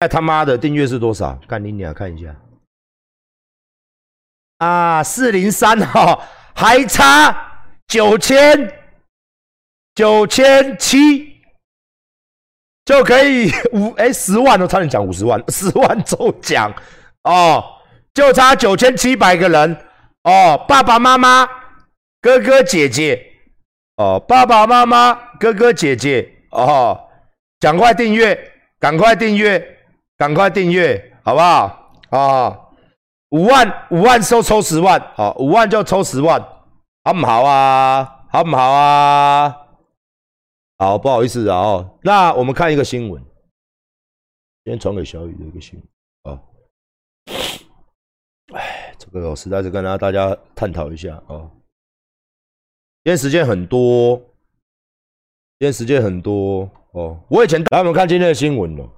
哎他妈的订阅是多少？干你娘，看一下。啊，四零三哈，还差九千九千七就可以五哎十万，都差点讲五十万，十万中奖。哦，就差九千七百个人。哦，爸爸妈妈、哥哥姐姐。哦，爸爸妈妈、哥哥姐姐。哦，赶快订阅，赶快订阅，赶快订阅，好不好？啊！五万五万收抽十万，好，五万就抽十万，好不好啊？好不好啊？好，不好意思啊，哦，那我们看一个新闻，今天传给小雨的一个新闻啊，哎，这个我实在是跟大家大家探讨一下啊，今天时间很多，今天时间很多哦，我以前来我们看今天的新闻了，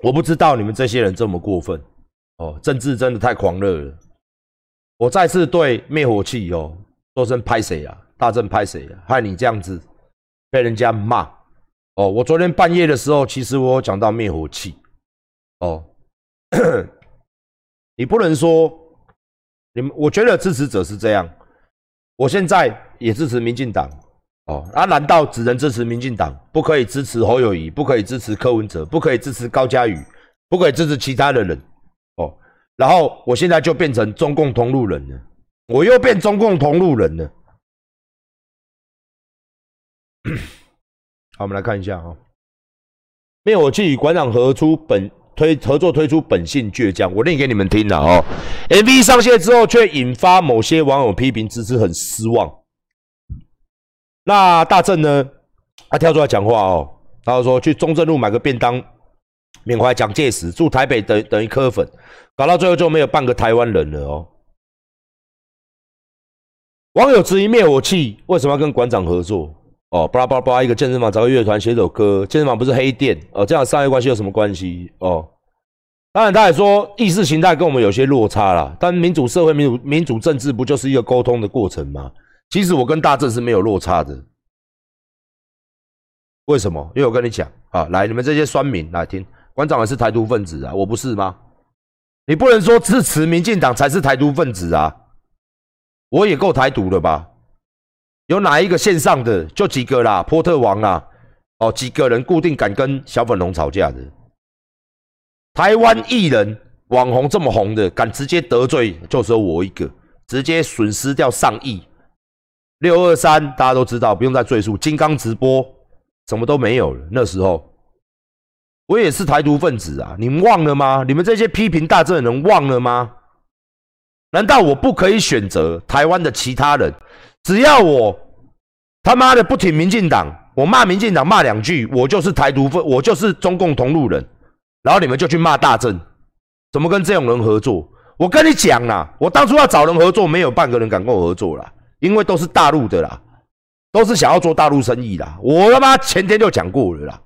我不知道你们这些人这么过分。哦，政治真的太狂热了！我再次对灭火器哦说声拍谁啊？大正拍谁啊？害你这样子被人家骂哦！我昨天半夜的时候，其实我讲到灭火器哦，你不能说你们，我觉得支持者是这样，我现在也支持民进党哦，啊，难道只能支持民进党，不可以支持侯友谊，不可以支持柯文哲，不可以支持高嘉宇，不可以支持其他的人？哦然后我现在就变成中共同路人了，我又变中共同路人了。好，我们来看一下啊，灭火器与馆长合出本推合作推出本性倔强，我念给你们听了哦。MV 上线之后，却引发某些网友批评，支持很失望。那大正呢？他跳出来讲话哦，他说去中正路买个便当。缅怀蒋介石，住台北等等于磕粉，搞到最后就没有半个台湾人了哦。网友质疑灭火器为什么要跟馆长合作？哦，巴拉巴拉巴拉，一个健身房找个乐团写首歌，健身房不是黑店哦，这样商业关系有什么关系？哦，当然他也说意识形态跟我们有些落差啦，但民主社会、民主民主政治不就是一个沟通的过程吗？其实我跟大正是没有落差的。为什么？因为我跟你讲啊，来，你们这些酸民来听。馆长也是台独分子啊，我不是吗？你不能说支持民进党才是台独分子啊！我也够台独了吧？有哪一个线上的就几个啦，波特王啦，哦，几个人固定敢跟小粉红吵架的？台湾艺人网红这么红的，敢直接得罪，就只有我一个，直接损失掉上亿。六二三大家都知道，不用再赘述。金刚直播什么都没有了，那时候。我也是台独分子啊！你们忘了吗？你们这些批评大政的人忘了吗？难道我不可以选择台湾的其他人？只要我他妈的不挺民进党，我骂民进党骂两句，我就是台独分，我就是中共同路人。然后你们就去骂大政，怎么跟这种人合作？我跟你讲啦，我当初要找人合作，没有半个人敢跟我合作啦，因为都是大陆的啦，都是想要做大陆生意啦。我他妈前天就讲过了啦。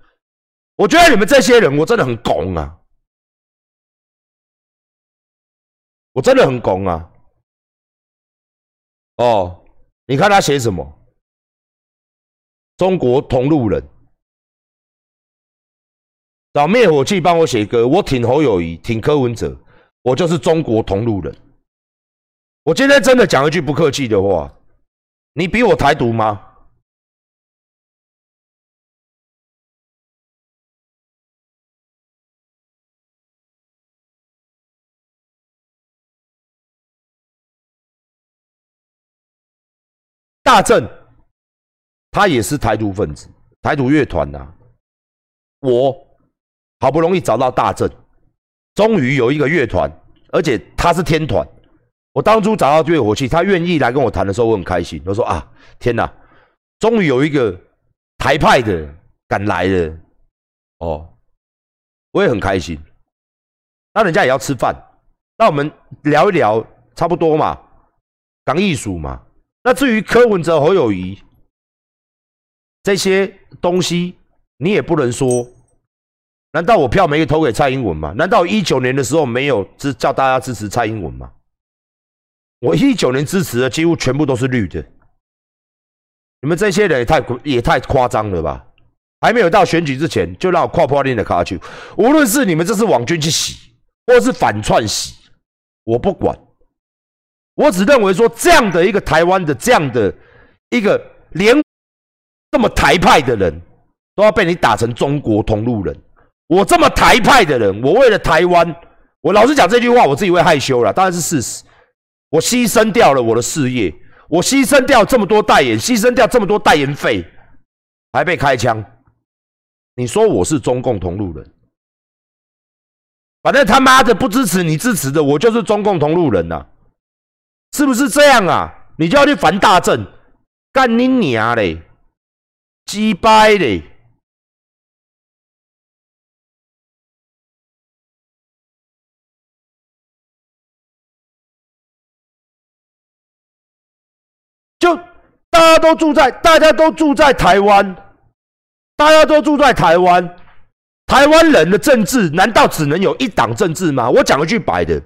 我觉得你们这些人，我真的很拱啊！我真的很拱啊！哦，你看他写什么？中国同路人找灭火器帮我写歌，我挺侯友谊，挺柯文哲，我就是中国同路人。我今天真的讲一句不客气的话，你比我台独吗？大正，他也是台独分子，台独乐团呐。我好不容易找到大正，终于有一个乐团，而且他是天团。我当初找到乐火器，他愿意来跟我谈的时候，我很开心。我说啊，天哪，终于有一个台派的敢来了，哦，我也很开心。那人家也要吃饭，那我们聊一聊，差不多嘛，讲艺术嘛。那至于柯文哲、侯友谊这些东西，你也不能说。难道我票没投给蔡英文吗？难道一九年的时候没有支叫大家支持蔡英文吗？我一九年支持的几乎全部都是绿的。你们这些人也太也太夸张了吧？还没有到选举之前，就让我跨破链的卡去。无论是你们这是网军去洗，或是反串洗，我不管。我只认为说，这样的一个台湾的这样的一个连这么台派的人，都要被你打成中国同路人。我这么台派的人，我为了台湾，我老实讲这句话，我自己会害羞了，当然是事实。我牺牲掉了我的事业，我牺牲掉这么多代言，牺牲掉这么多代言费，还被开枪。你说我是中共同路人？反正他妈的不支持你支持的，我就是中共同路人呐。是不是这样啊？你就要去烦大政，干你娘嘞，鸡掰嘞！都住在，大家都住在台湾，大家都住在台湾，台湾人的政治难道只能有一党政治吗？我讲一句白的，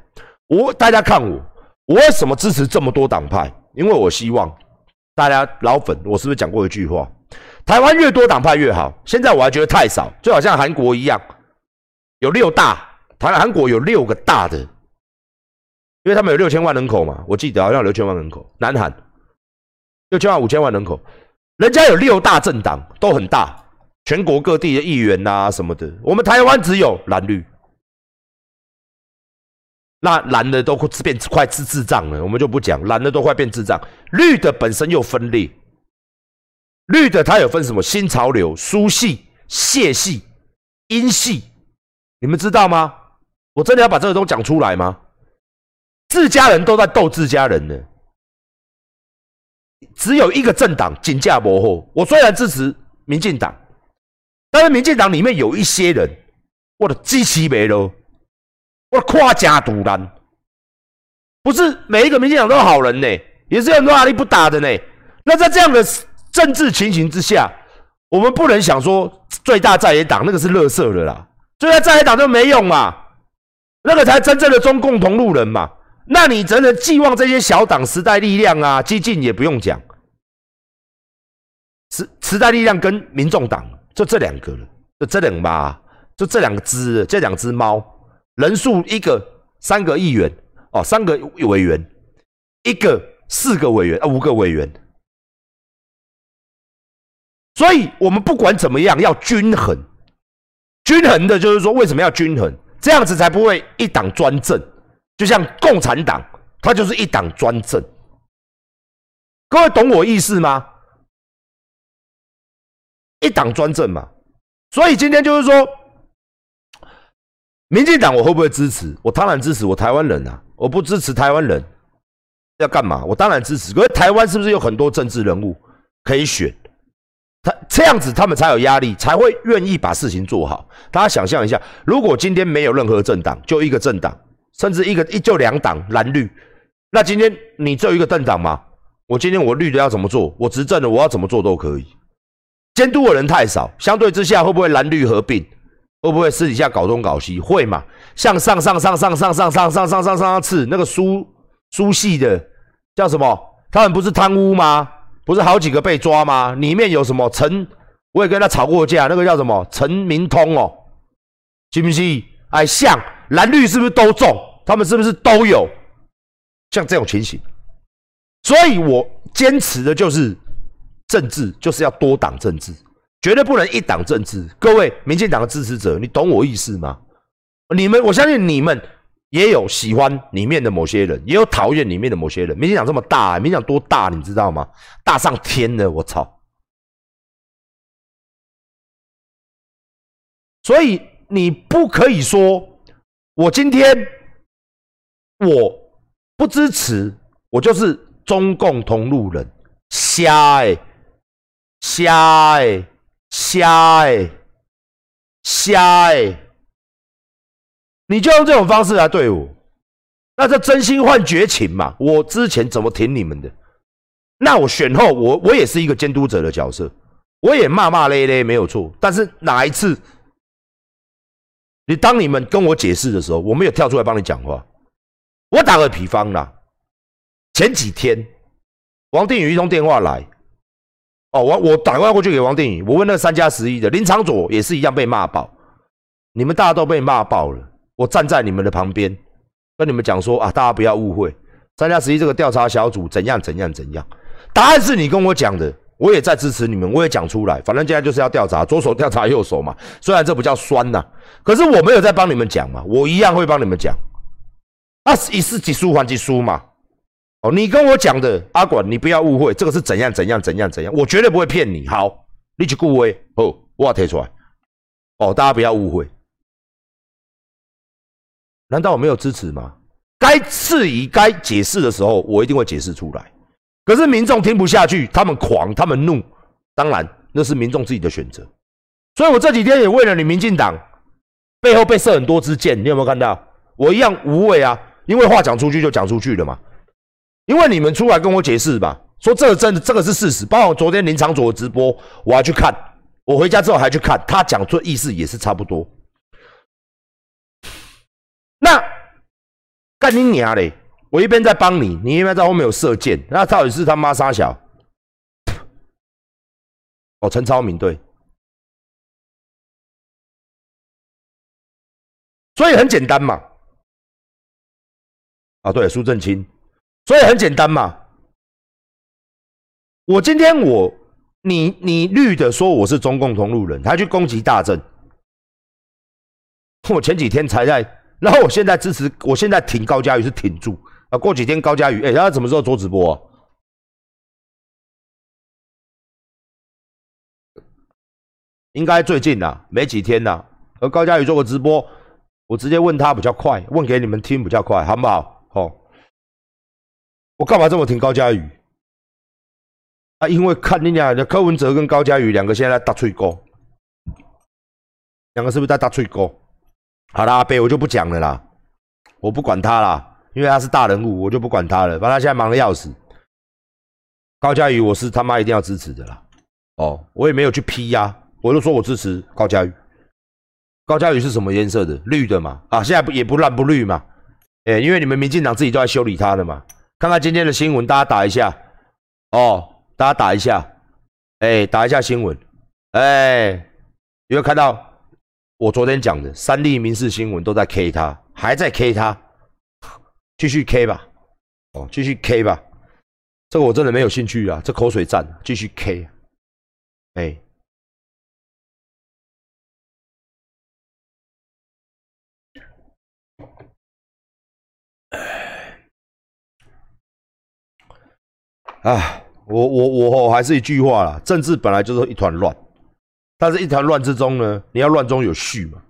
我大家看我。我为什么支持这么多党派？因为我希望大家老粉，我是不是讲过一句话？台湾越多党派越好。现在我还觉得太少，就好像韩国一样，有六大，台韩国有六个大的，因为他们有六千万人口嘛，我记得好像六千万人口。南韩六千万五千万人口，人家有六大政党都很大，全国各地的议员呐什么的。我们台湾只有蓝绿。那蓝的都变快智智障了，我们就不讲，蓝的都快变智障。绿的本身又分裂，绿的它有分什么新潮流、苏系、谢系、英系，你们知道吗？我真的要把这个都讲出来吗？自家人都在斗自家人呢，只有一个政党紧价薄后。我虽然支持民进党，但是民进党里面有一些人，我的机器没了。我跨家独蓝，不是每一个民进党都是好人呢，也是有很多阿力不打的呢。那在这样的政治情形之下，我们不能想说最大在野党那个是乐色的啦，最大在野党就没用嘛，那个才真正的中共同路人嘛。那你真的寄望这些小党时代力量啊、激进也不用讲，时时代力量跟民众党就这两个了，就这两吧，就这两只，这两只猫。人数一个三个议员哦，三个委员，一个四个委员啊，五个委员。所以，我们不管怎么样，要均衡。均衡的就是说，为什么要均衡？这样子才不会一党专政。就像共产党，它就是一党专政。各位懂我意思吗？一党专政嘛。所以今天就是说。民进党我会不会支持？我当然支持，我台湾人啊，我不支持台湾人要干嘛？我当然支持。可是台湾是不是有很多政治人物可以选？他这样子，他们才有压力，才会愿意把事情做好。大家想象一下，如果今天没有任何政党，就一个政党，甚至一个一就两党蓝绿，那今天你只有一个政党吗？我今天我绿的要怎么做？我执政的我要怎么做都可以。监督的人太少，相对之下会不会蓝绿合并？会不会私底下搞东搞西？会嘛？像上上上上上上上上上上上次那个苏苏系的叫什么？他们不是贪污吗？不是好几个被抓吗？里面有什么陈？我也跟他吵过架。那个叫什么陈明通哦，信不信？哎，像蓝绿是不是都中？他们是不是都有？像这种情形，所以我坚持的就是政治就是要多党政治。绝对不能一党政治，各位民进党的支持者，你懂我意思吗？你们，我相信你们也有喜欢里面的某些人，也有讨厌里面的某些人。民进党这么大，民进党多大，你知道吗？大上天了，我操！所以你不可以说，我今天我不支持，我就是中共同路人，瞎哎，瞎哎。瞎哎，瞎哎！你就用这种方式来对我，那这真心换绝情嘛？我之前怎么挺你们的？那我选后，我我也是一个监督者的角色，我也骂骂咧咧没有错。但是哪一次，你当你们跟我解释的时候，我没有跳出来帮你讲话。我打个比方啦，前几天王定宇一通电话来。哦，我我打电话过去给王定宇，我问那三加十一的林长佐也是一样被骂爆，你们大家都被骂爆了。我站在你们的旁边，跟你们讲说啊，大家不要误会，三加十一这个调查小组怎样怎样怎样，答案是你跟我讲的，我也在支持你们，我也讲出来，反正现在就是要调查，左手调查右手嘛。虽然这不叫酸呐，可是我没有在帮你们讲嘛，我一样会帮你们讲。二十一世纪书还几书嘛。哦，你跟我讲的阿管，你不要误会，这个是怎样怎样怎样怎样，我绝对不会骗你。好，你去顾威，哦，我贴出来。哦，大家不要误会。难道我没有支持吗？该质疑、该解释的时候，我一定会解释出来。可是民众听不下去，他们狂，他们怒，当然那是民众自己的选择。所以我这几天也为了你民进党背后被射很多支箭，你有没有看到？我一样无畏啊，因为话讲出去就讲出去了嘛。因为你们出来跟我解释吧，说这个真的这个是事实。包括我昨天林长佐的直播，我还去看，我回家之后还去看，他讲出意思也是差不多。那干你娘嘞！我一边在帮你，你一边在后面有射箭，那到底是他妈杀小？哦，陈超明对，所以很简单嘛。啊，对，苏正清，所以很简单嘛。我今天我你你绿的说我是中共同路人，他去攻击大正，我前几天才在。然后我现在支持，我现在挺高嘉瑜是挺住啊。过几天高嘉瑜，哎，他什么时候做直播？应该最近啦，没几天啦。和高嘉瑜做个直播，我直接问他比较快，问给你们听比较快，好不好？好。我干嘛这么听高嘉瑜？啊，因为看你俩的柯文哲跟高嘉瑜两个现在在打吹沟，两个是不是在打吹沟？好啦，阿贝，我就不讲了啦，我不管他啦，因为他是大人物，我就不管他了。反正他现在忙的要死。高嘉瑜，我是他妈一定要支持的啦。哦，我也没有去批呀，我就说我支持高嘉瑜。高嘉瑜是什么颜色的？绿的嘛。啊，现在不也不蓝不绿嘛？哎，因为你们民进党自己都在修理他的嘛。看看今天的新闻，大家打一下。哦，大家打一下。哎，打一下新闻。哎，有没有看到？我昨天讲的三立民事新闻都在 K 他，还在 K 他，继续 K 吧，哦，继续 K 吧，这个我真的没有兴趣啊，这口水战，继续 K，哎，啊，我我我还是一句话啦，政治本来就是一团乱。但是，一团乱之中呢，你要乱中有序嘛？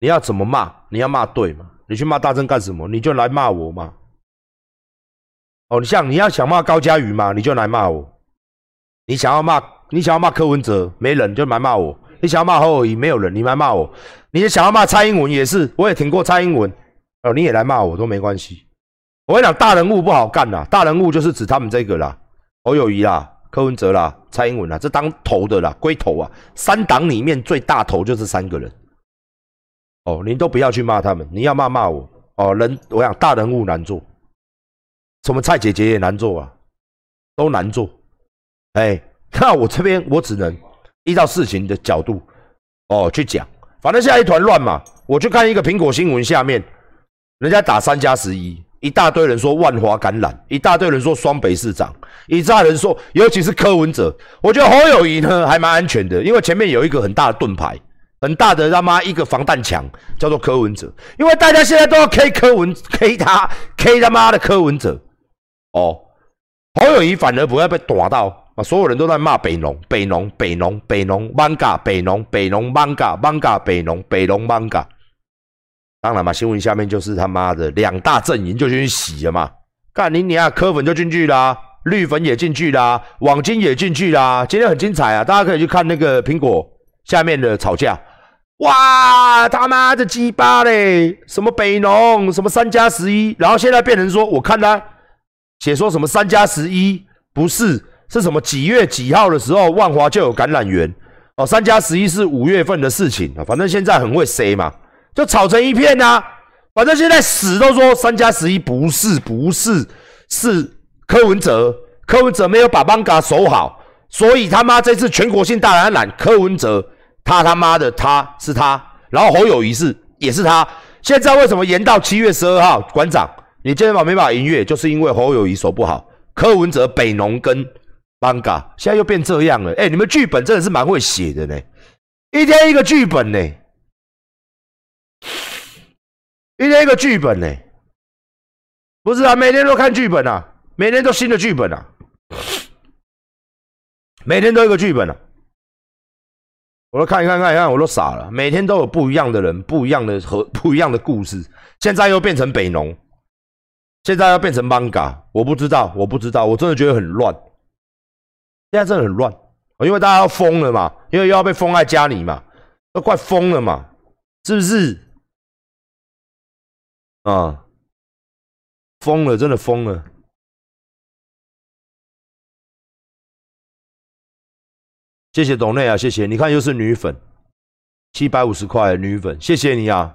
你要怎么骂？你要骂对嘛？你去骂大正干什么？你就来骂我嘛？哦，你像你要想骂高嘉瑜嘛？你就来骂我。你想要骂，你想要骂柯文哲，没人就来骂我。你想要骂侯友谊，没有人，你来骂我。你想要骂蔡英文也是，我也挺过蔡英文，哦，你也来骂我都没关系。我跟你讲，大人物不好干呐，大人物就是指他们这个啦，侯友谊啦。柯文哲啦，蔡英文啦，这当头的啦，龟头啊，三党里面最大头就是三个人。哦，您都不要去骂他们，你要骂骂我。哦，人我想大人物难做，什么蔡姐姐也难做啊，都难做。哎，那我这边我只能依照事情的角度哦去讲，反正现在一团乱嘛。我去看一个苹果新闻下面，人家打三加十一。一大堆人说万华感染，一大堆人说双北市长，一大堆人说，尤其是柯文哲，我觉得侯友谊呢还蛮安全的，因为前面有一个很大的盾牌，很大的他妈一个防弹墙，叫做柯文哲，因为大家现在都要 K 柯文，K 他，K 他妈的柯文哲，哦，侯友谊反而不会被打到啊，所有人都在骂北农，北农，北农，北农，Manga，北农，北农，Manga，Manga，北农，北农，Manga。当然嘛，新闻下面就是他妈的两大阵营就去洗了嘛。干你你啊，柯粉就进去啦，绿粉也进去啦，网金也进去啦。今天很精彩啊，大家可以去看那个苹果下面的吵架。哇，他妈的鸡巴嘞！什么北农，什么三加十一，然后现在变成说，我看他写说什么三加十一不是，是什么几月几号的时候万华就有感染源哦，三加十一是五月份的事情啊，反正现在很会塞嘛。就吵成一片呐！反正现在死都说三加十一不是不是是柯文哲，柯文哲没有把邦嘎守好，所以他妈这次全国性大感染，柯文哲他他妈的他是他，然后侯友谊是也是他。现在为什么延到七月十二号？馆长，你今天把没把音乐，就是因为侯友谊手不好，柯文哲北农跟 Banga，现在又变这样了。哎，你们剧本真的是蛮会写的呢，一天一个剧本呢，一天一个剧本呢，不是啊，每天都看剧本啊，每天都新的剧本啊。每天都一个剧本啊！我都看一看，看一看，我都傻了。每天都有不一样的人，不一样的和 不一样的故事。现在又变成北农，现在要变成 manga，我不知道，我不知道，我真的觉得很乱。现在真的很乱，因为大家要疯了嘛，因为又要被封在家里嘛，都快疯了嘛，是不是？啊，疯了，真的疯了。谢谢董内啊，谢谢！你看又是女粉，七百五十块女粉，谢谢你啊，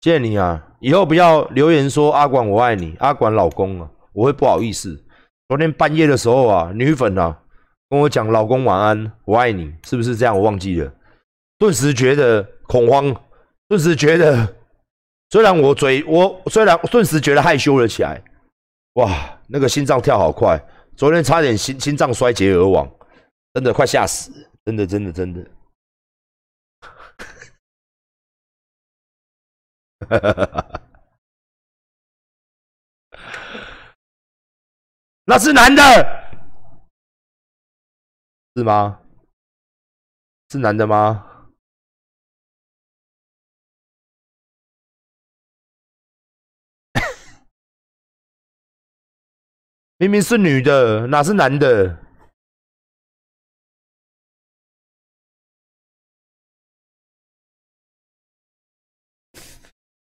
谢谢你啊！以后不要留言说阿管我爱你，阿管老公啊，我会不好意思。昨天半夜的时候啊，女粉啊跟我讲老公晚安，我爱你，是不是这样？我忘记了，顿时觉得恐慌，顿时觉得，虽然我嘴我虽然顿时觉得害羞了起来，哇，那个心脏跳好快，昨天差点心心脏衰竭而亡。真的快吓死！真的，真的，真的。那是男的，是吗？是男的吗？明明是女的，哪是男的？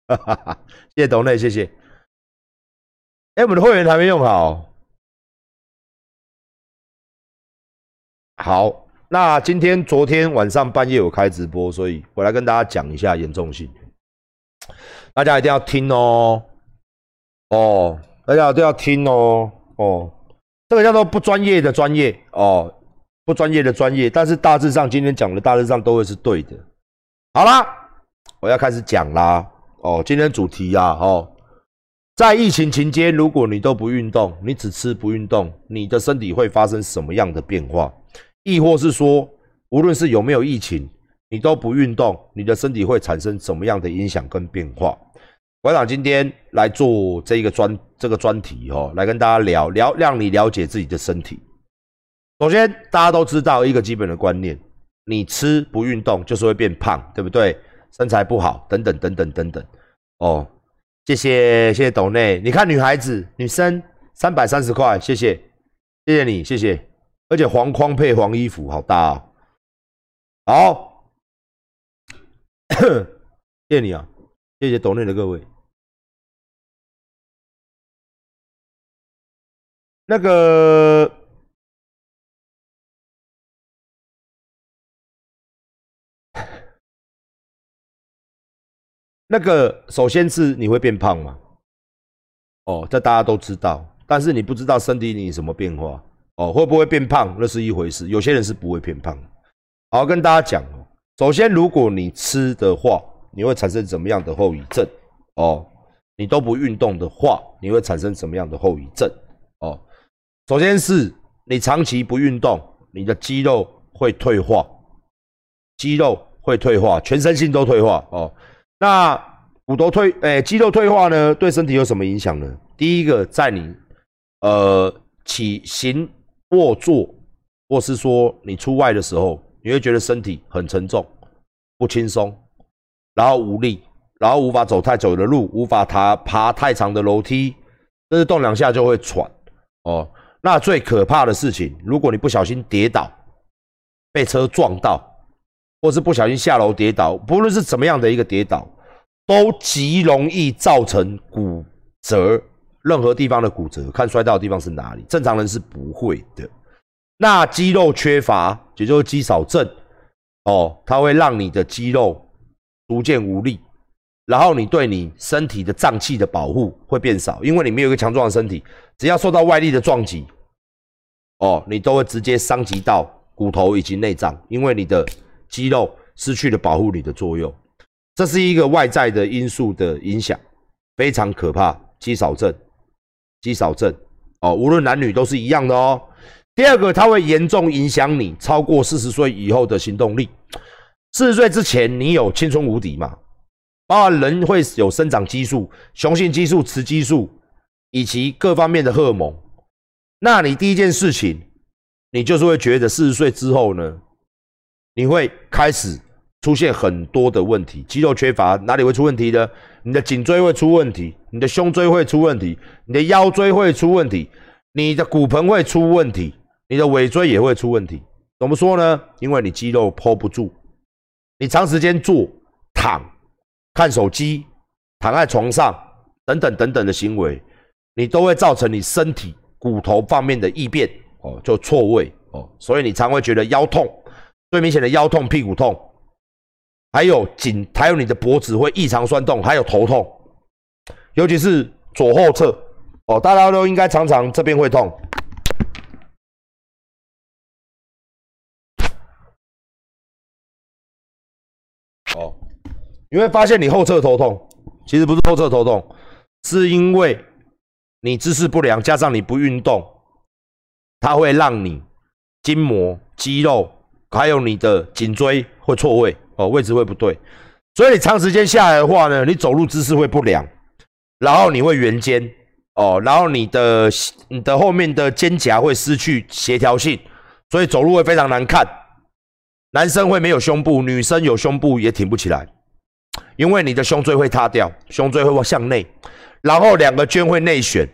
哈哈哈，谢谢董内，谢谢。哎，我们的会员还没用好。好，那今天、昨天晚上半夜有开直播，所以我来跟大家讲一下严重性。大家一定要听哦，哦，大家一定要听哦，哦，这个叫做不专业的专业哦，不专业的专业，但是大致上今天讲的大致上都会是对的。好啦，我要开始讲啦。哦，今天主题呀，哦，在疫情期间，如果你都不运动，你只吃不运动，你的身体会发生什么样的变化？亦或是说，无论是有没有疫情，你都不运动，你的身体会产生什么样的影响跟变化？馆长今天来做这一个专这个专题哦，来跟大家聊聊，让你了解自己的身体。首先，大家都知道一个基本的观念，你吃不运动就是会变胖，对不对？身材不好，等等等等等等，哦，谢谢谢谢董内，你看女孩子女生三百三十块，谢谢。谢谢你谢谢，而且黄框配黄衣服，好大哦，好，谢谢你啊，谢谢董内的各位，那个。那个首先是你会变胖吗？哦，这大家都知道，但是你不知道身体里什么变化哦，会不会变胖那是一回事，有些人是不会变胖。好，跟大家讲哦，首先如果你吃的话，你会产生什么样的后遗症？哦，你都不运动的话，你会产生什么样的后遗症？哦，首先是你长期不运动，你的肌肉会退化，肌肉会退化，全身性都退化哦。那骨头退，诶，肌肉退化呢，对身体有什么影响呢？第一个，在你呃起行、卧、坐，或是说你出外的时候，你会觉得身体很沉重、不轻松，然后无力，然后无法走太久的路，无法爬爬太长的楼梯，甚至动两下就会喘。哦，那最可怕的事情，如果你不小心跌倒，被车撞到。或是不小心下楼跌倒，不论是怎么样的一个跌倒，都极容易造成骨折，任何地方的骨折，看摔到的地方是哪里，正常人是不会的。那肌肉缺乏，也就是肌少症，哦，它会让你的肌肉逐渐无力，然后你对你身体的脏器的保护会变少，因为你没有一个强壮的身体，只要受到外力的撞击，哦，你都会直接伤及到。骨头以及内脏，因为你的肌肉失去了保护你的作用，这是一个外在的因素的影响，非常可怕。肌少症，肌少症哦，无论男女都是一样的哦。第二个，它会严重影响你超过四十岁以后的行动力。四十岁之前，你有青春无敌嘛？包含人会有生长激素、雄性激素、雌激素以及各方面的荷尔蒙。那你第一件事情，你就是会觉得四十岁之后呢，你会开始出现很多的问题，肌肉缺乏，哪里会出问题呢？你的颈椎会出问题，你的胸椎会出问题，你的腰椎会出问题，你的骨盆会出问题，你的尾椎也会出问题。怎么说呢？因为你肌肉 hold 不住，你长时间坐、躺、看手机、躺在床上等等等等的行为，你都会造成你身体。骨头方面的异变哦，就错位哦，所以你常会觉得腰痛，最明显的腰痛、屁股痛，还有颈，还有你的脖子会异常酸痛，还有头痛，尤其是左后侧哦，大家都应该常常这边会痛哦，你会发现你后侧头痛，其实不是后侧头痛，是因为。你姿势不良，加上你不运动，它会让你筋膜、肌肉，还有你的颈椎会错位哦，位置会不对。所以你长时间下来的话呢，你走路姿势会不良，然后你会圆肩哦，然后你的你的后面的肩胛会失去协调性，所以走路会非常难看。男生会没有胸部，女生有胸部也挺不起来，因为你的胸椎会塌掉，胸椎会往向内。然后两个肩会内旋，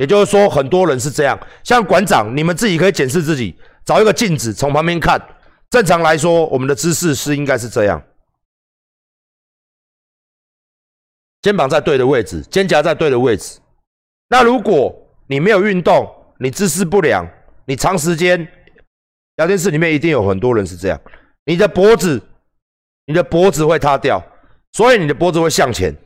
也就是说，很多人是这样。像馆长，你们自己可以检视自己，找一个镜子从旁边看。正常来说，我们的姿势是应该是这样：肩膀在对的位置，肩胛在对的位置。那如果你没有运动，你姿势不良，你长时间聊天室里面一定有很多人是这样。你的脖子，你的脖子会塌掉，所以你的脖子会向前。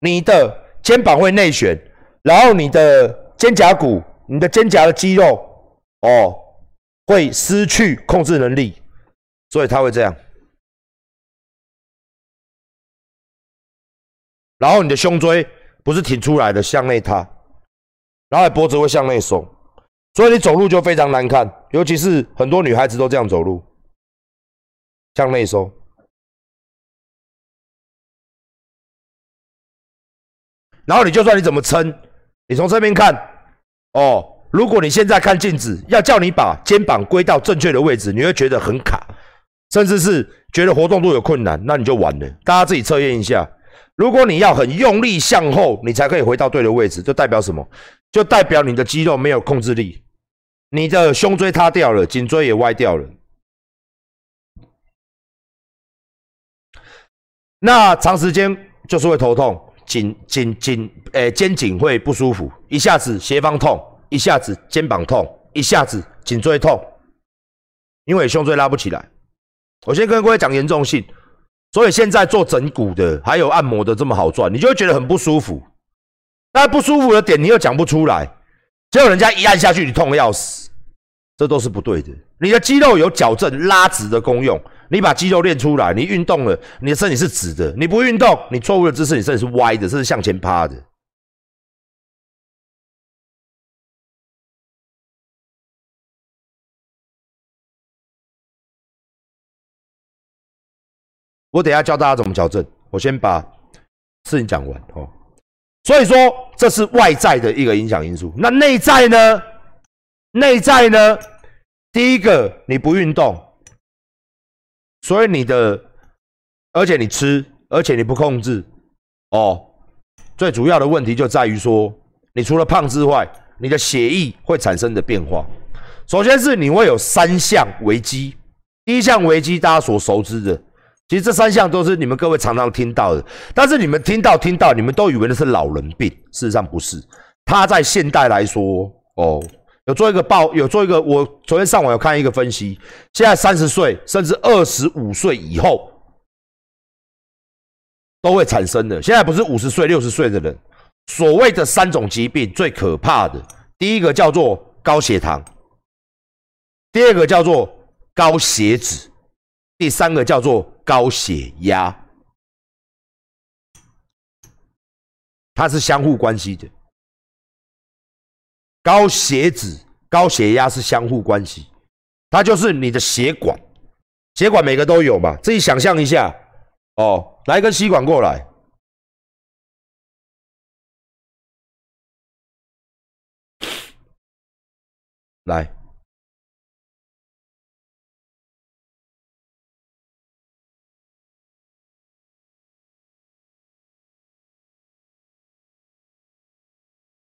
你的肩膀会内旋，然后你的肩胛骨、你的肩胛的肌肉哦，会失去控制能力，所以它会这样。然后你的胸椎不是挺出来的，向内塌，然后脖子会向内收，所以你走路就非常难看，尤其是很多女孩子都这样走路，向内收。然后你就算你怎么撑，你从这边看，哦，如果你现在看镜子，要叫你把肩膀归到正确的位置，你会觉得很卡，甚至是觉得活动度有困难，那你就完了。大家自己测验一下，如果你要很用力向后，你才可以回到对的位置，就代表什么？就代表你的肌肉没有控制力，你的胸椎塌掉了，颈椎也歪掉了，那长时间就是会头痛。颈颈颈，诶，肩颈会不舒服，一下子斜方痛，一下子肩膀痛，一下子颈椎痛，因为胸椎拉不起来。我先跟各位讲严重性，所以现在做整骨的，还有按摩的这么好赚，你就会觉得很不舒服。那不舒服的点你又讲不出来，结果人家一按下去，你痛的要死，这都是不对的。你的肌肉有矫正拉直的功用。你把肌肉练出来，你运动了，你的身体是直的；你不运动，你错误的姿势，你身体是歪的，这是向前趴的。我等下教大家怎么矫正，我先把事情讲完哦。所以说，这是外在的一个影响因素。那内在呢？内在呢？第一个，你不运动。所以你的，而且你吃，而且你不控制，哦，最主要的问题就在于说，你除了胖之外，你的血液会产生的变化。首先是你会有三项危机，第一项危机大家所熟知的，其实这三项都是你们各位常常听到的，但是你们听到听到，你们都以为那是老人病，事实上不是。它在现代来说，哦。有做一个报，有做一个。我昨天上网有看一个分析，现在三十岁甚至二十五岁以后都会产生的。现在不是五十岁、六十岁的人，所谓的三种疾病最可怕的，第一个叫做高血糖，第二个叫做高血脂，第三个叫做高血压，它是相互关系的。高血脂、高血压是相互关系，它就是你的血管，血管每个都有嘛，自己想象一下。哦，来一根吸管过来。来，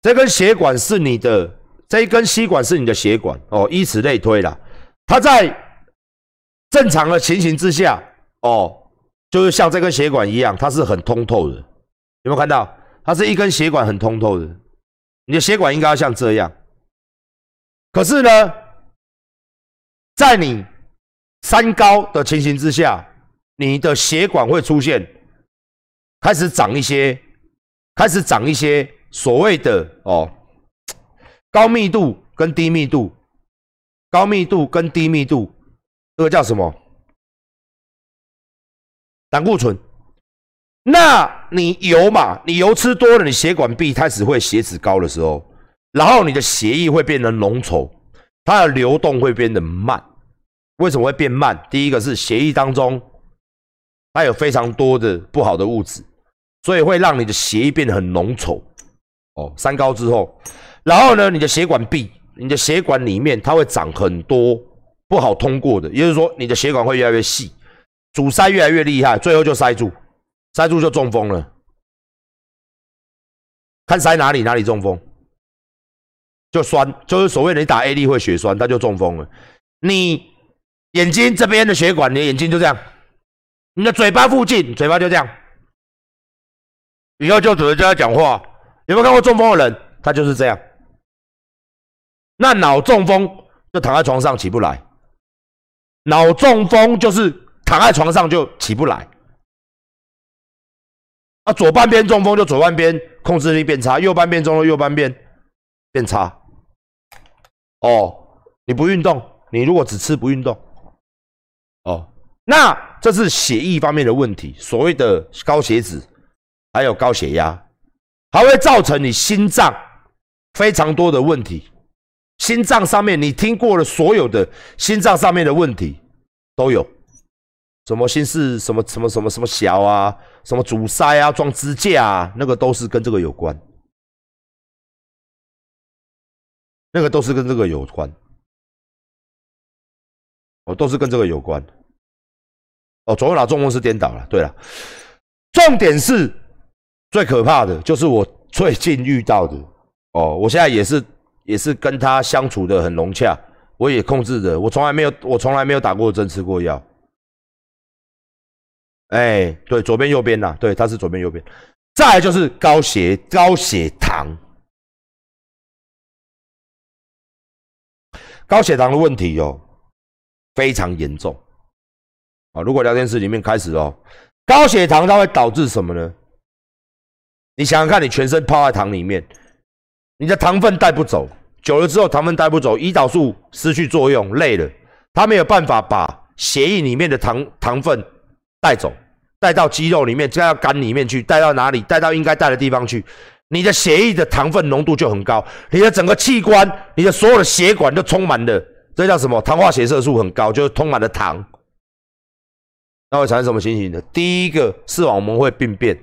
这根血管是你的，这一根吸管是你的血管哦，以此类推啦。它在正常的情形之下，哦，就是像这根血管一样，它是很通透的。有没有看到？它是一根血管很通透的，你的血管应该要像这样。可是呢，在你三高的情形之下，你的血管会出现开始长一些，开始长一些所谓的哦高密度跟低密度，高密度跟低密度，这个叫什么？胆固醇。那你油嘛，你油吃多了，你血管壁开始会血脂高的时候。然后你的血液会变得浓稠，它的流动会变得慢。为什么会变慢？第一个是血液当中它有非常多的不好的物质，所以会让你的血液变得很浓稠。哦，三高之后，然后呢，你的血管壁、你的血管里面它会长很多不好通过的，也就是说，你的血管会越来越细，阻塞越来越厉害，最后就塞住，塞住就中风了。看塞哪里，哪里中风。就酸，就是所谓的你打 A D 会血栓，它就中风了。你眼睛这边的血管，你的眼睛就这样；你的嘴巴附近，嘴巴就这样。以后就只能这样讲话。有没有看过中风的人？他就是这样。那脑中风就躺在床上起不来，脑中风就是躺在床上就起不来。啊，左半边中风就左半边控制力变差，右半边中风右半边变差。哦，你不运动，你如果只吃不运动，哦，那这是血液方面的问题，所谓的高血脂，还有高血压，还会造成你心脏非常多的问题。心脏上面你听过了所有的心脏上面的问题都有，什么心室什么什么什么什么小啊，什么阻塞啊，装支架啊，那个都是跟这个有关。那个都是跟这个有关，哦，都是跟这个有关。哦，左右脑中风是颠倒了。对了，重点是最可怕的就是我最近遇到的。哦，我现在也是也是跟他相处的很融洽，我也控制着，我从来没有我从来没有打过针吃过药。哎，对，左边右边呐，对，他是左边右边。再来就是高血高血糖。高血糖的问题哦，非常严重啊！如果聊天室里面开始哦，高血糖它会导致什么呢？你想想看，你全身泡在糖里面，你的糖分带不走，久了之后糖分带不走，胰岛素失去作用，累了，它没有办法把血液里面的糖糖分带走，带到肌肉里面，再到肝里面去，带到哪里？带到应该带的地方去。你的血液的糖分浓度就很高，你的整个器官，你的所有的血管都充满了，这叫什么？糖化血色素很高，就是充满了糖。那会产生什么情形呢？第一个，视网膜会病变，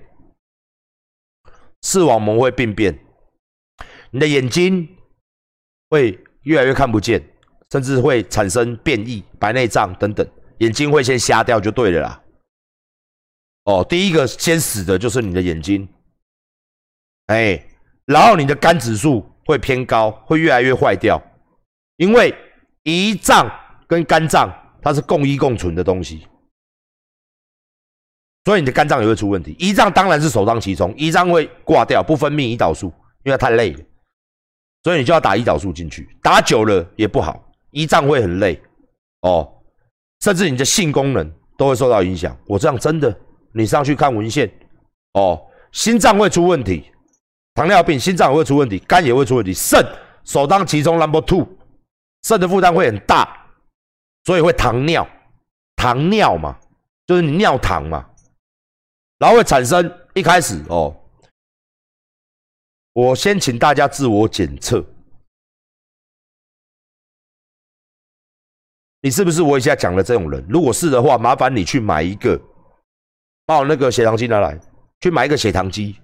视网膜会病变，你的眼睛会越来越看不见，甚至会产生变异、白内障等等，眼睛会先瞎掉就对了啦。哦，第一个先死的就是你的眼睛。哎，然后你的肝指数会偏高，会越来越坏掉，因为胰脏跟肝脏它是共依共存的东西，所以你的肝脏也会出问题。胰脏当然是首当其冲，胰脏会挂掉，不分泌胰岛素，因为太累了，所以你就要打胰岛素进去，打久了也不好，胰脏会很累哦，甚至你的性功能都会受到影响。我这样真的，你上去看文献哦，心脏会出问题。糖尿病、心脏也会出问题，肝也会出问题，肾首当其冲，number two，肾的负担会很大，所以会糖尿，糖尿嘛，就是你尿糖嘛，然后会产生一开始哦，我先请大家自我检测，你是不是我以下讲的这种人？如果是的话，麻烦你去买一个，把我那个血糖机拿来，去买一个血糖机，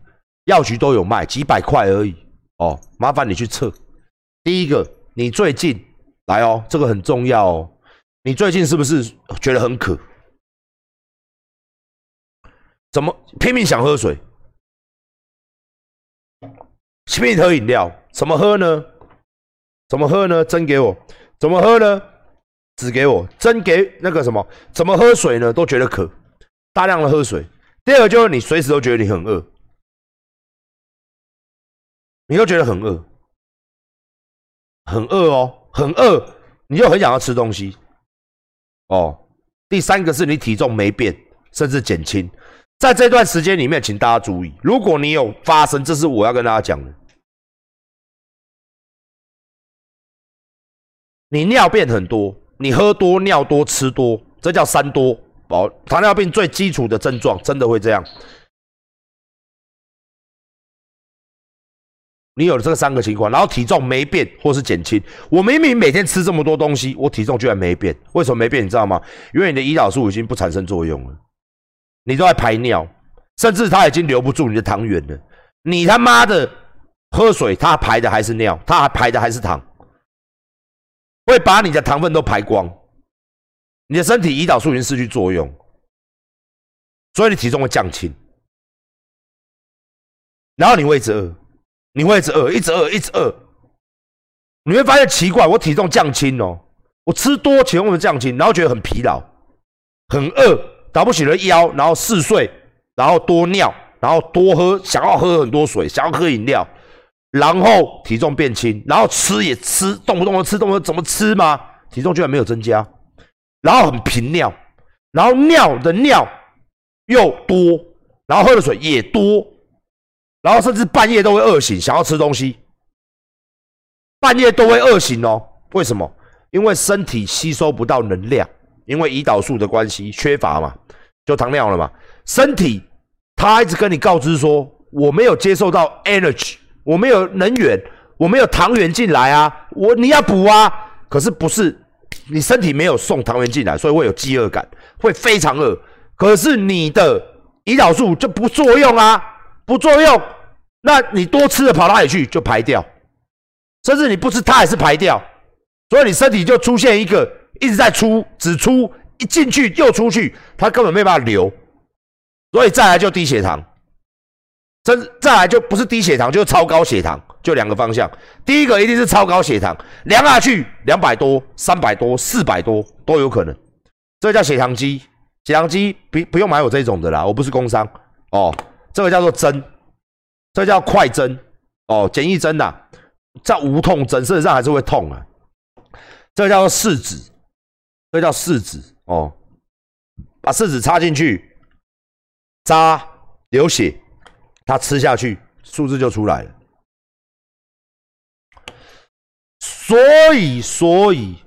药局都有卖，几百块而已哦，麻烦你去测。第一个，你最近来哦，这个很重要哦。你最近是不是觉得很渴？怎么拼命想喝水？拼命喝饮料？怎么喝呢？怎么喝呢？真给我？怎么喝呢？只给我？真给那个什么？怎么喝水呢？都觉得渴，大量的喝水。第二个就是你随时都觉得你很饿，你都觉得很饿，很饿哦，很饿，你就很想要吃东西。哦，第三个是你体重没变，甚至减轻，在这段时间里面，请大家注意，如果你有发生，这是我要跟大家讲的，你尿变很多，你喝多、尿多、吃多，这叫三多哦。糖尿病最基础的症状，真的会这样。你有了这三个情况，然后体重没变或是减轻，我明明每天吃这么多东西，我体重居然没变，为什么没变？你知道吗？因为你的胰岛素已经不产生作用了，你都在排尿，甚至它已经留不住你的糖原了。你他妈的喝水，它排的还是尿，它还排的还是糖，会把你的糖分都排光，你的身体胰岛素已经失去作用，所以你体重会降轻，然后你会一直饿。你会一直饿，一直饿，一直饿。你会发现奇怪，我体重降轻哦，我吃多，体重会降轻，然后觉得很疲劳，很饿，打不起的腰，然后嗜睡，然后多尿，然后多喝，想要喝很多水，想要喝饮料，然后体重变轻，然后吃也吃，动不动的吃，动不动怎么吃吗？体重居然没有增加，然后很频尿，然后尿的尿又多，然后喝的水也多。然后甚至半夜都会饿醒，想要吃东西，半夜都会饿醒哦。为什么？因为身体吸收不到能量，因为胰岛素的关系缺乏嘛，就糖尿了嘛。身体他一直跟你告知说，我没有接受到 energy，我没有能源，我没有糖原进来啊，我你要补啊。可是不是你身体没有送糖原进来，所以会有饥饿感，会非常饿。可是你的胰岛素就不作用啊。不作用，那你多吃的跑哪里去？就排掉，甚至你不吃它也是排掉，所以你身体就出现一个一直在出，只出一进去又出去，它根本没办法流，所以再来就低血糖，真再来就不是低血糖就是超高血糖，就两个方向，第一个一定是超高血糖，量下去两百多、三百多、四百多都有可能，这叫血糖机，血糖机不不用买我这种的啦，我不是工商。哦。这个叫做针，这叫快针。哦，简易针呐，叫无痛针，事实上还是会痛啊。这个叫做试纸，这叫试纸哦，把试纸插进去，扎流血，它吃下去，数字就出来了。所以，所以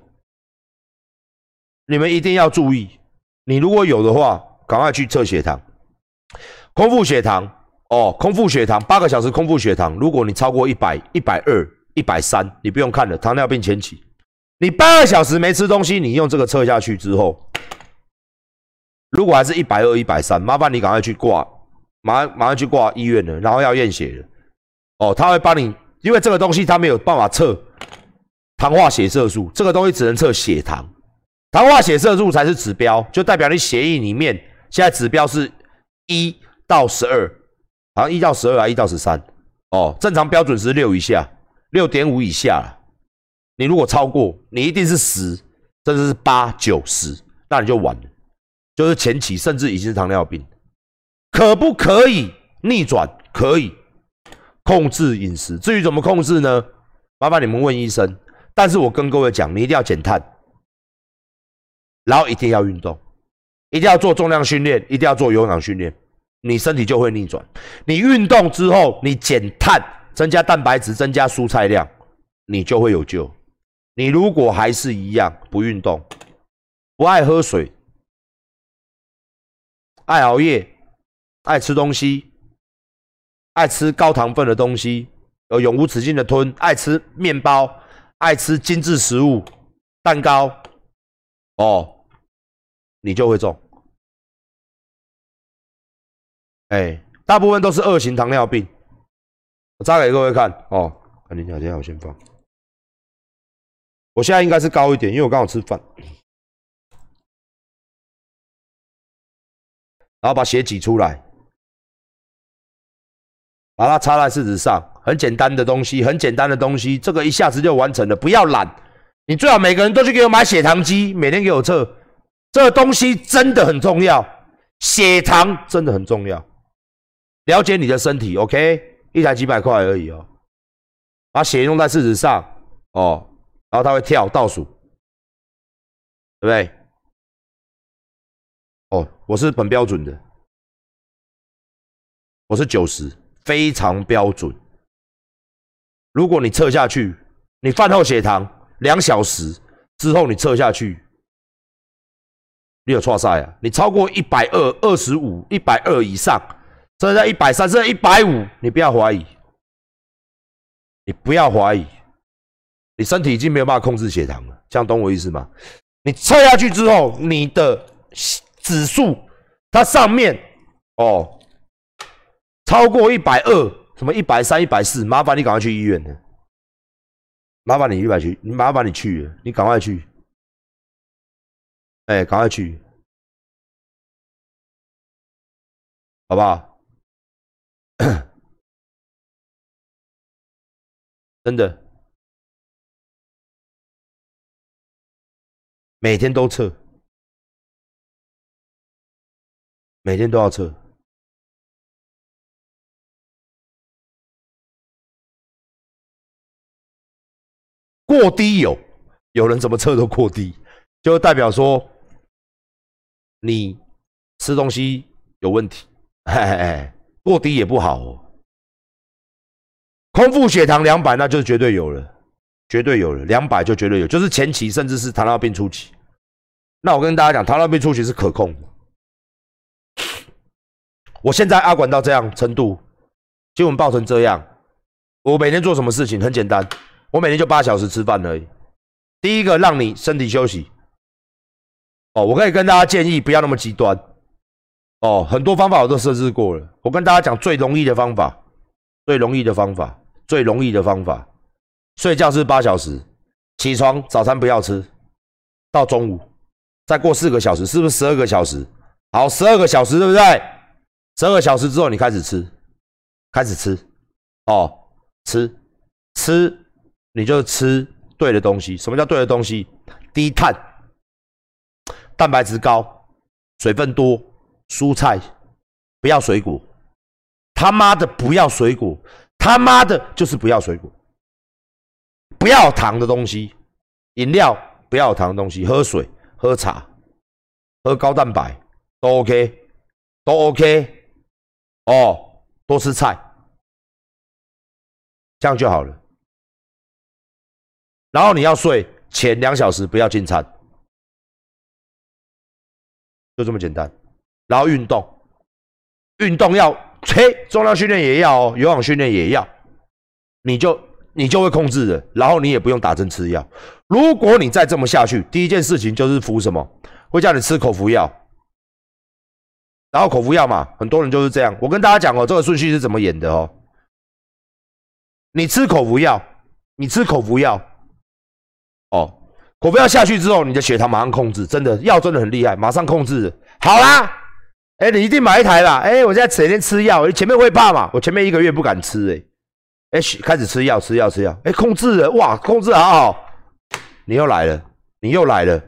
你们一定要注意，你如果有的话，赶快去测血糖。空腹血糖哦，空腹血糖八个小时空腹血糖，如果你超过一百、一百二、一百三，你不用看了，糖尿病前期。你八个小时没吃东西，你用这个测下去之后，如果还是一百二、一百三，麻烦你赶快去挂，马上马上去挂医院了，然后要验血了。哦，他会帮你，因为这个东西他没有办法测糖化血色素，这个东西只能测血糖，糖化血色素才是指标，就代表你血液里面现在指标是一。到十二，好像一到十二啊，一到十三，哦，正常标准是六以下，六点五以下你如果超过，你一定是十，甚至是八九十，那你就完了，就是前期甚至已经是糖尿病。可不可以逆转？可以，控制饮食。至于怎么控制呢？麻烦你们问医生。但是我跟各位讲，你一定要减碳，然后一定要运动，一定要做重量训练，一定要做有氧训练。你身体就会逆转。你运动之后，你减碳，增加蛋白质，增加蔬菜量，你就会有救。你如果还是一样不运动，不爱喝水，爱熬夜，爱吃东西，爱吃高糖分的东西，有永无止境的吞，爱吃面包，爱吃精致食物，蛋糕，哦，你就会中。哎，大部分都是二型糖尿病。我扎给各位看哦，看你条件，我先放。我现在应该是高一点，因为我刚好吃饭。然后把血挤出来，把它插在试纸上，很简单的东西，很简单的东西，这个一下子就完成了。不要懒，你最好每个人都去给我买血糖机，每天给我测。这个东西真的很重要，血糖真的很重要。了解你的身体，OK？一台几百块而已哦。把血用在试纸上，哦，然后它会跳倒数，对不对？哦，我是很标准的，我是九十，非常标准。如果你测下去，你饭后血糖两小时之后你测下去，你有错赛啊？你超过一百二、二十五、一百二以上，甚至在一百三、甚至一百五，你不要怀疑，你不要怀疑，你身体已经没有办法控制血糖了，这样懂我意思吗？你测下去之后，你的。指数它上面哦，超过一百二，什么一百三、一百四，麻烦你赶快去医院的，麻烦你一百去，你麻烦你去，你赶快去，哎，赶快去，好不好？真的，每天都测。每天都要测，过低有，有人怎么测都过低，就代表说你吃东西有问题，过低也不好哦。空腹血糖两百，那就是绝对有了，绝对有了，两百就绝对有，就是前期甚至是糖尿病初期。那我跟大家讲，糖尿病初期是可控的。我现在阿管到这样程度，新闻报成这样，我每天做什么事情很简单，我每天就八小时吃饭而已。第一个让你身体休息，哦，我可以跟大家建议不要那么极端，哦，很多方法我都设置过了。我跟大家讲最容易的方法，最容易的方法，最容易的方法，睡觉是八小时，起床早餐不要吃，到中午再过四个小时，是不是十二个小时？好，十二个小时对不对？十二个小时之后，你开始吃，开始吃，哦，吃，吃，你就吃对的东西。什么叫对的东西？低碳，蛋白质高，水分多，蔬菜，不要水果。他妈的，不要水果！他妈的，就是不要水果。不要糖的东西，饮料不要糖的东西，喝水，喝茶，喝高蛋白都 OK，都 OK。哦，多吃菜，这样就好了。然后你要睡前两小时不要进餐，就这么简单。然后运动，运动要嘿，重量训练也要哦，有氧训练也要，你就你就会控制的。然后你也不用打针吃药。如果你再这么下去，第一件事情就是服什么？会叫你吃口服药。然后口服药嘛，很多人就是这样。我跟大家讲哦，这个顺序是怎么演的哦。你吃口服药，你吃口服药，哦，口服药下去之后，你的血糖马上控制，真的药真的很厉害，马上控制。好啦，哎，你一定买一台啦。哎，我现在整天吃药，前面会怕嘛？我前面一个月不敢吃，哎，哎，开始吃药，吃药，吃药，哎，控制了，哇，控制好好。你又来了，你又来了。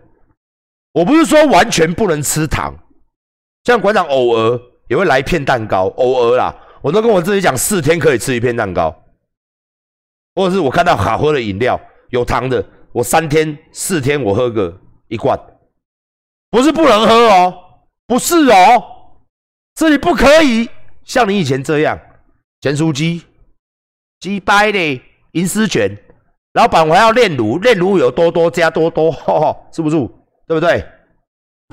我不是说完全不能吃糖。像馆长偶尔也会来一片蛋糕，偶尔啦，我都跟我自己讲，四天可以吃一片蛋糕，或者是我看到好喝的饮料有糖的，我三天四天我喝个一罐，不是不能喝哦，不是哦，这里不可以像你以前这样，咸酥鸡、鸡掰的银丝卷，老板我要炼乳，炼乳有多多加多多，是不是？对不对？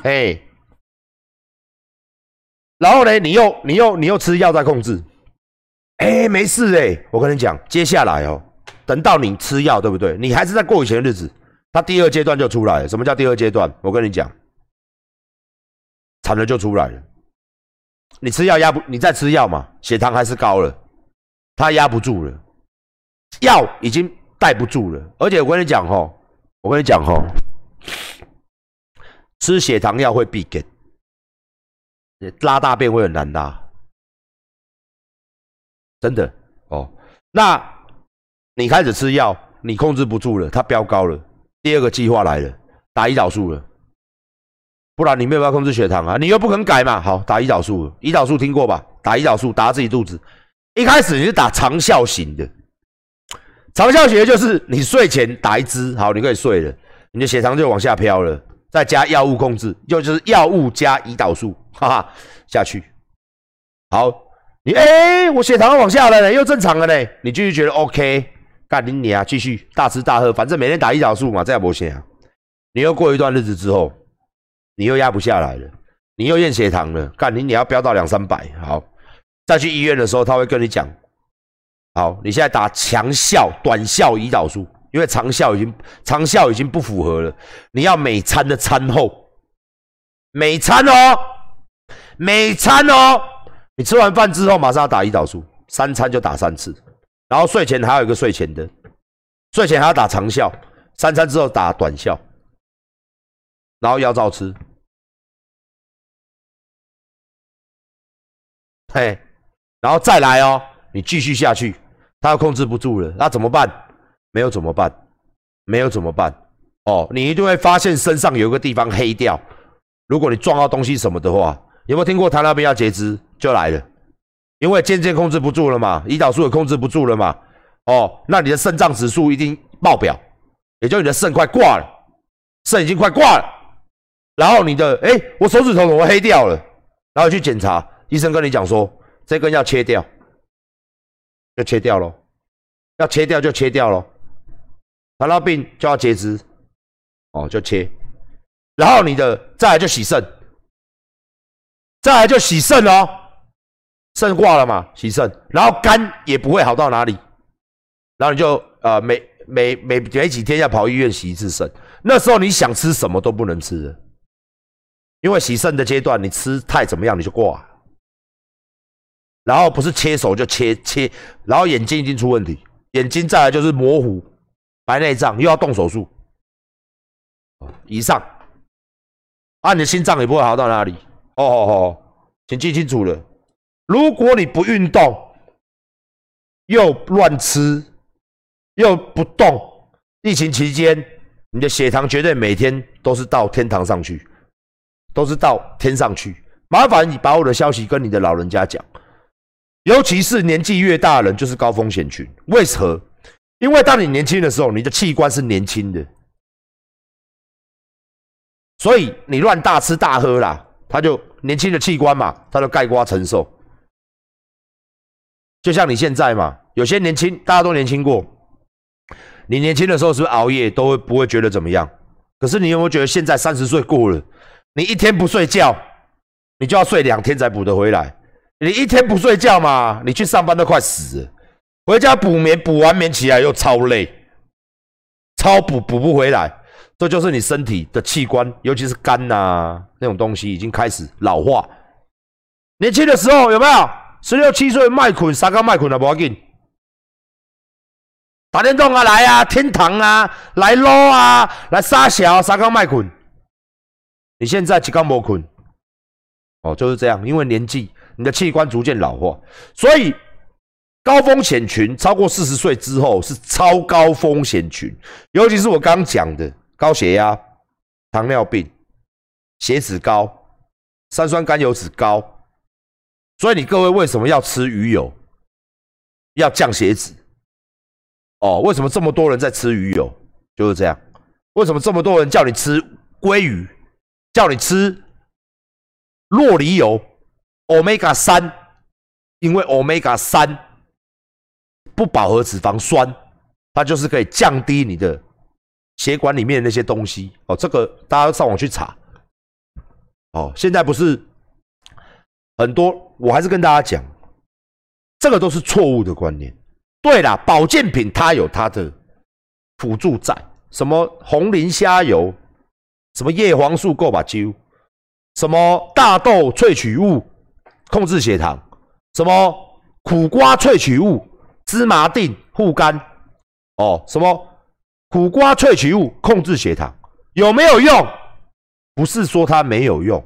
哎，然后呢，你又你又你又吃药在控制，哎，没事哎，我跟你讲，接下来哦，等到你吃药，对不对？你还是在过以前的日子，他第二阶段就出来了。什么叫第二阶段？我跟你讲，惨了就出来了。你吃药压不？你在吃药嘛，血糖还是高了，他压不住了，药已经带不住了。而且我跟你讲吼，我跟你讲吼。吃血糖药会闭根，拉大便会很难拉，真的哦。那你开始吃药，你控制不住了，它飙高了。第二个计划来了，打胰岛素了，不然你没有办法控制血糖啊，你又不肯改嘛。好，打胰岛素，胰岛素听过吧？打胰岛素打自己肚子，一开始你是打长效型的，长效型的就是你睡前打一支，好，你可以睡了，你的血糖就往下飘了。再加药物控制，就就是药物加胰岛素，哈哈，下去。好，你哎，我血糖往下了呢，又正常了呢。你继续觉得 OK，干你你啊，继续大吃大喝，反正每天打胰岛素嘛，这样不行啊。你又过一段日子之后，你又压不下来了，你又验血糖了，干你你要飙到两三百，好，再去医院的时候，他会跟你讲，好，你现在打强效短效胰岛素。因为长效已经长效已经不符合了，你要每餐的餐后，每餐哦，每餐哦，你吃完饭之后马上要打胰岛素，三餐就打三次，然后睡前还有一个睡前的，睡前还要打长效，三餐之后打短效，然后要照吃，嘿，然后再来哦，你继续下去，他要控制不住了，那怎么办？没有怎么办？没有怎么办？哦，你一定会发现身上有一个地方黑掉。如果你撞到东西什么的话，有没有听过糖尿病要截肢就来了？因为渐渐控制不住了嘛，胰岛素也控制不住了嘛。哦，那你的肾脏指数一定爆表，也就你的肾快挂了，肾已经快挂了。然后你的，哎，我手指头怎么黑掉了？然后去检查，医生跟你讲说，这根要切掉，就切掉咯，要切掉就切掉咯。糖尿病就要截肢，哦，就切，然后你的再来就洗肾，再来就洗肾哦，肾挂了嘛，洗肾，然后肝也不会好到哪里，然后你就呃每每每每几天要跑医院洗一次肾，那时候你想吃什么都不能吃，因为洗肾的阶段你吃太怎么样你就挂，然后不是切手就切切，然后眼睛已经出问题，眼睛再来就是模糊。白内障又要动手术，以上，啊，你的心脏也不会好到哪里。哦哦哦，请记清楚了。如果你不运动，又乱吃，又不动，疫情期间，你的血糖绝对每天都是到天堂上去，都是到天上去。麻烦你把我的消息跟你的老人家讲，尤其是年纪越大的人，就是高风险群。为何？因为当你年轻的时候，你的器官是年轻的，所以你乱大吃大喝啦，他就年轻的器官嘛，他就盖瓜承受。就像你现在嘛，有些年轻，大家都年轻过，你年轻的时候是不是熬夜都会不会觉得怎么样？可是你有没有觉得现在三十岁过了，你一天不睡觉，你就要睡两天才补得回来？你一天不睡觉嘛，你去上班都快死了。回家补眠，补完眠起来又超累，超补补不回来，这就是你身体的器官，尤其是肝呐那种东西已经开始老化。年轻的时候有没有？十六七岁卖捆，三刚卖捆了不要紧，打电动啊来啊，天堂啊来捞啊来杀小三刚卖捆。你现在几刚没捆？哦，就是这样，因为年纪，你的器官逐渐老化，所以。高风险群超过四十岁之后是超高风险群，尤其是我刚讲的高血压、糖尿病、血脂高、三酸甘油脂高，所以你各位为什么要吃鱼油？要降血脂？哦，为什么这么多人在吃鱼油？就是这样。为什么这么多人叫你吃鲑鱼？叫你吃洛梨油？Omega 三，因为 Omega 三。不饱和脂肪酸，它就是可以降低你的血管里面的那些东西哦。这个大家上网去查。哦，现在不是很多，我还是跟大家讲，这个都是错误的观念。对啦，保健品它有它的辅助在，什么红磷虾油，什么叶黄素够把灸，什么大豆萃取物控制血糖，什么？苦瓜萃取物、芝麻锭护肝，哦，什么？苦瓜萃取物控制血糖。有没有用？不是说它没有用，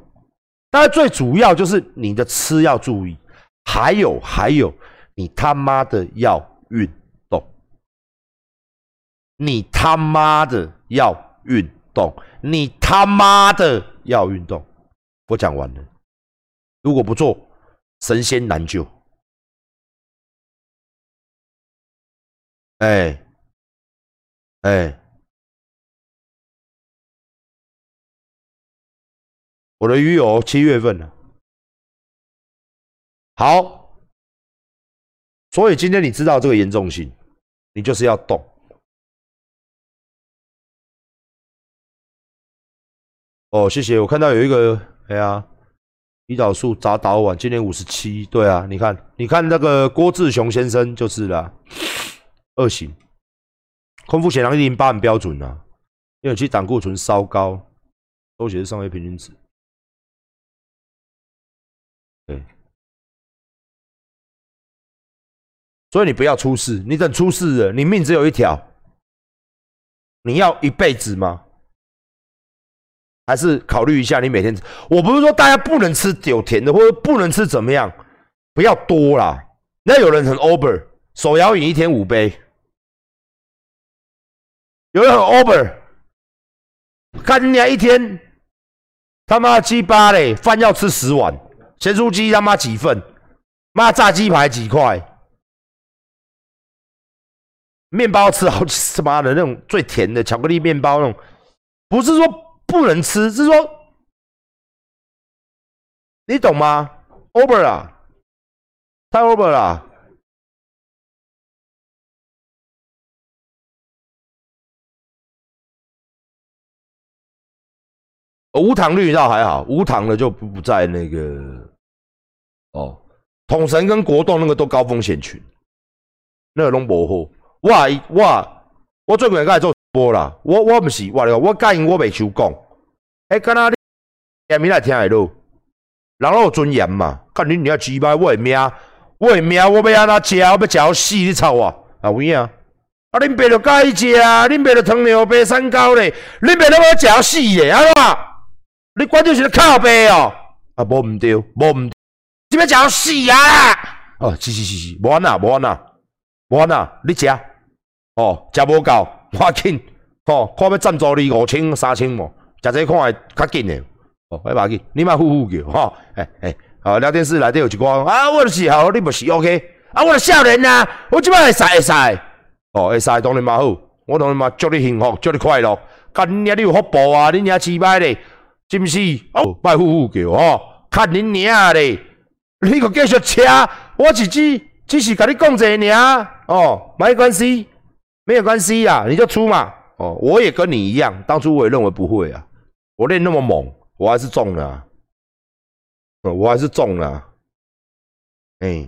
但最主要就是你的吃要注意，还有还有，你他妈的要运动，你他妈的要运动，你他妈的要运动。我讲完了，如果不做，神仙难救。哎，哎。我的鱼友七月份了，好，所以今天你知道这个严重性，你就是要动。哦，谢谢，我看到有一个，哎呀，胰岛素砸导碗，今年五十七，对啊，你看，你看那个郭志雄先生就是了，二型，空腹血糖一零八很标准啊，因为其实胆固醇稍高，都写是上位平均值。对，所以你不要出事，你等出事了，你命只有一条，你要一辈子吗？还是考虑一下，你每天，我不是说大家不能吃有甜的，或者不能吃怎么样，不要多啦。那有人很 over，手摇饮一天五杯，有人很 over，看人家一天他妈鸡巴嘞，饭要吃十碗。咸酥鸡他妈几份？妈炸鸡排几块？面包吃好他妈的那种最甜的巧克力面包那种，不是说不能吃，是说你懂吗？Over 了，太 Over 了。无糖绿倒还好，无糖的就不不在那个哦。统神跟国栋那个都高风险群，那个拢无好。我我我最近在做无啦，我我不是我了，我答应我未收讲。哎，刚刚你下面来听下咯，人有尊严嘛？看你你要鸡巴，我的命，我的命，我要安怎食？我要食到死，你操我！啊有影？啊，恁爸就介意食，恁爸就糖尿病三高咧，恁爸都要食到死咧，安怎？你关键是靠背哦，啊，无唔对，无唔，这边讲死啊！哦，是是是是，无安那，无安那，无安那，你食，哦，食无够，快紧，哦，看要赞助你五千、三千无，食这看会较紧的，哦，快把紧，你莫呼呼叫，哈，哎哎，好，聊天室内底有一个啊，我就是好，你不是 OK，啊，我少年啊，我即摆会使会使，哦，会使当然嘛好，我当然嘛祝你幸福，祝你快乐，干你你有福报啊，你娘鸡摆咧。是不是？哦，拜呼呼叫哦，看恁娘咧！你个继续车，我只只只是甲你讲这尔。哦，没关系，没有关系呀，你就出嘛。哦，我也跟你一样，当初我也认为不会啊，我练那么猛，我还是中了，我还是中了。哎，